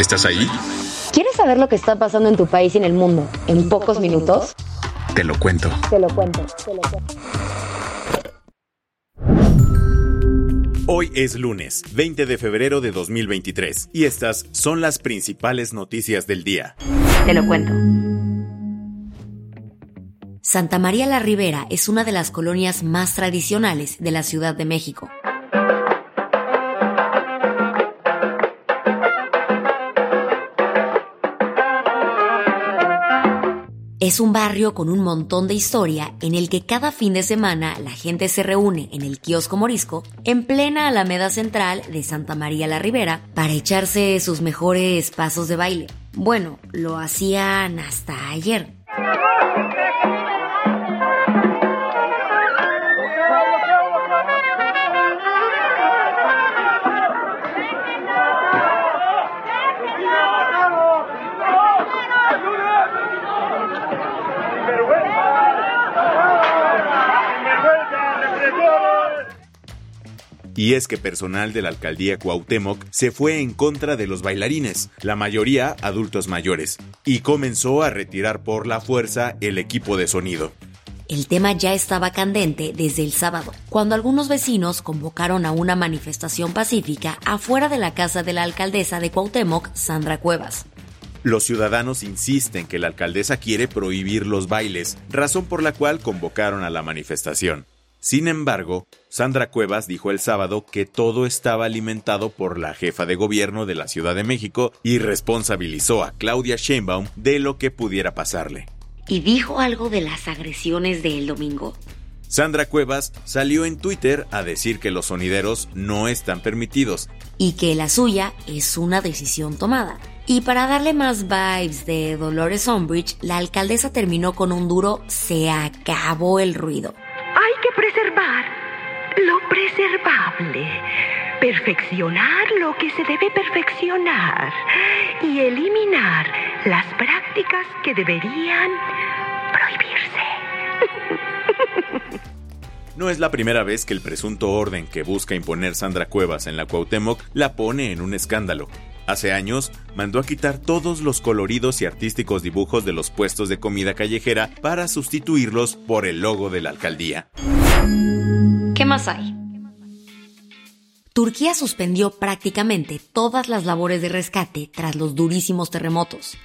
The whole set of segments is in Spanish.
¿Estás ahí? ¿Quieres saber lo que está pasando en tu país y en el mundo en pocos minutos? Te lo cuento. Te lo cuento. Te lo cuento. Hoy es lunes, 20 de febrero de 2023, y estas son las principales noticias del día. Te lo cuento. Santa María la Ribera es una de las colonias más tradicionales de la Ciudad de México. Es un barrio con un montón de historia en el que cada fin de semana la gente se reúne en el kiosco morisco en plena Alameda Central de Santa María la Ribera para echarse sus mejores pasos de baile. Bueno, lo hacían hasta ayer. Y es que personal de la alcaldía Cuauhtémoc se fue en contra de los bailarines, la mayoría adultos mayores, y comenzó a retirar por la fuerza el equipo de sonido. El tema ya estaba candente desde el sábado, cuando algunos vecinos convocaron a una manifestación pacífica afuera de la casa de la alcaldesa de Cuauhtémoc, Sandra Cuevas. Los ciudadanos insisten que la alcaldesa quiere prohibir los bailes, razón por la cual convocaron a la manifestación. Sin embargo, Sandra Cuevas dijo el sábado que todo estaba alimentado por la jefa de gobierno de la Ciudad de México y responsabilizó a Claudia Sheinbaum de lo que pudiera pasarle. Y dijo algo de las agresiones del domingo. Sandra Cuevas salió en Twitter a decir que los sonideros no están permitidos y que la suya es una decisión tomada. Y para darle más vibes de Dolores Umbridge, la alcaldesa terminó con un duro se acabó el ruido. Lo preservable, perfeccionar lo que se debe perfeccionar y eliminar las prácticas que deberían prohibirse. No es la primera vez que el presunto orden que busca imponer Sandra Cuevas en la Cuauhtémoc la pone en un escándalo. Hace años, mandó a quitar todos los coloridos y artísticos dibujos de los puestos de comida callejera para sustituirlos por el logo de la alcaldía. ¿Qué más hay? Turquía suspendió prácticamente todas las labores de rescate tras los durísimos terremotos.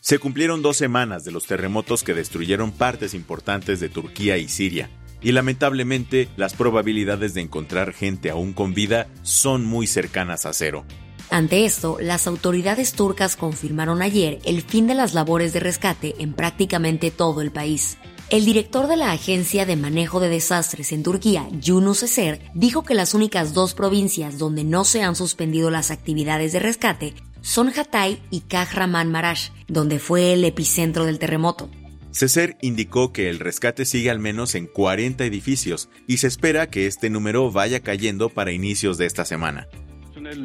Se cumplieron dos semanas de los terremotos que destruyeron partes importantes de Turquía y Siria, y lamentablemente las probabilidades de encontrar gente aún con vida son muy cercanas a cero. Ante esto, las autoridades turcas confirmaron ayer el fin de las labores de rescate en prácticamente todo el país. El director de la Agencia de Manejo de Desastres en Turquía, Yunus Eser, dijo que las únicas dos provincias donde no se han suspendido las actividades de rescate son Hatay y Kahramanmaraş, donde fue el epicentro del terremoto. Ceser indicó que el rescate sigue al menos en 40 edificios y se espera que este número vaya cayendo para inicios de esta semana.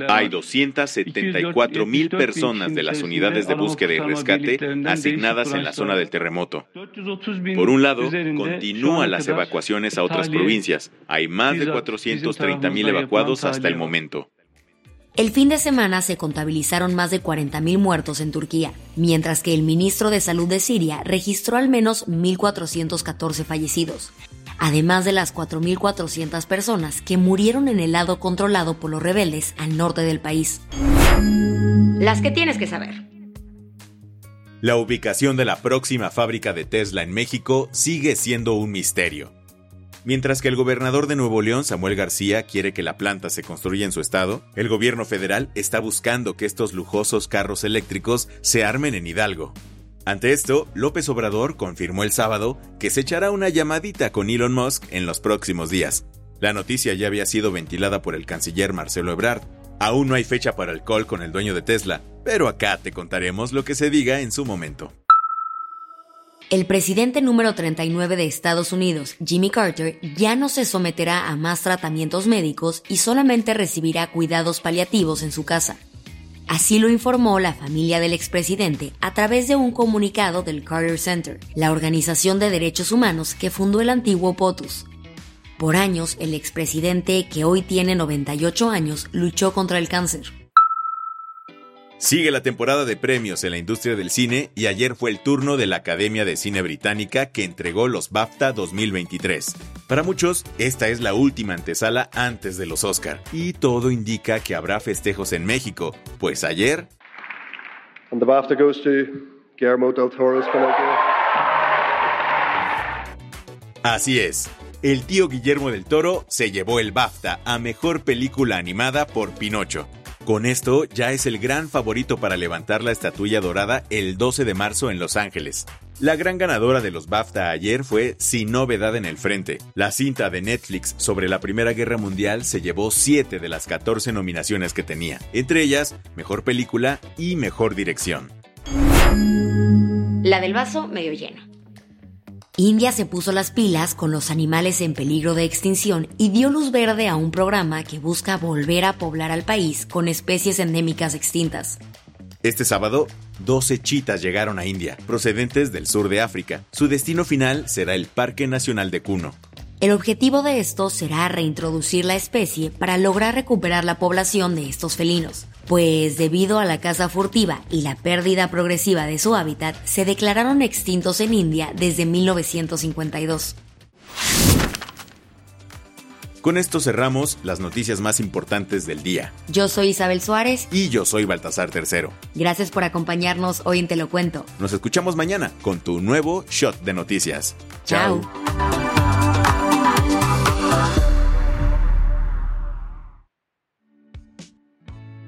Hay 274 mil personas de las unidades de búsqueda y rescate asignadas en la zona del terremoto. Por un lado, continúan las evacuaciones a otras provincias. Hay más de 430 mil evacuados hasta el momento. El fin de semana se contabilizaron más de 40.000 muertos en Turquía, mientras que el ministro de Salud de Siria registró al menos 1.414 fallecidos, además de las 4.400 personas que murieron en el lado controlado por los rebeldes al norte del país. Las que tienes que saber. La ubicación de la próxima fábrica de Tesla en México sigue siendo un misterio. Mientras que el gobernador de Nuevo León, Samuel García, quiere que la planta se construya en su estado, el gobierno federal está buscando que estos lujosos carros eléctricos se armen en Hidalgo. Ante esto, López Obrador confirmó el sábado que se echará una llamadita con Elon Musk en los próximos días. La noticia ya había sido ventilada por el canciller Marcelo Ebrard. Aún no hay fecha para el call con el dueño de Tesla, pero acá te contaremos lo que se diga en su momento. El presidente número 39 de Estados Unidos, Jimmy Carter, ya no se someterá a más tratamientos médicos y solamente recibirá cuidados paliativos en su casa. Así lo informó la familia del expresidente a través de un comunicado del Carter Center, la organización de derechos humanos que fundó el antiguo POTUS. Por años, el expresidente, que hoy tiene 98 años, luchó contra el cáncer. Sigue la temporada de premios en la industria del cine y ayer fue el turno de la Academia de Cine Británica que entregó los BAFTA 2023. Para muchos, esta es la última antesala antes de los Oscar y todo indica que habrá festejos en México, pues ayer... Así es, el tío Guillermo del Toro se llevó el BAFTA a Mejor Película Animada por Pinocho. Con esto ya es el gran favorito para levantar la estatuilla dorada el 12 de marzo en Los Ángeles. La gran ganadora de los BAFTA ayer fue Sin Novedad en el Frente. La cinta de Netflix sobre la Primera Guerra Mundial se llevó 7 de las 14 nominaciones que tenía, entre ellas Mejor Película y Mejor Dirección. La del vaso medio lleno. India se puso las pilas con los animales en peligro de extinción y dio luz verde a un programa que busca volver a poblar al país con especies endémicas extintas. Este sábado, 12 chitas llegaron a India, procedentes del sur de África. Su destino final será el Parque Nacional de Kuno. El objetivo de esto será reintroducir la especie para lograr recuperar la población de estos felinos pues debido a la caza furtiva y la pérdida progresiva de su hábitat, se declararon extintos en India desde 1952. Con esto cerramos las noticias más importantes del día. Yo soy Isabel Suárez. Y yo soy Baltasar Tercero. Gracias por acompañarnos hoy en Te lo Cuento. Nos escuchamos mañana con tu nuevo Shot de Noticias. Chao.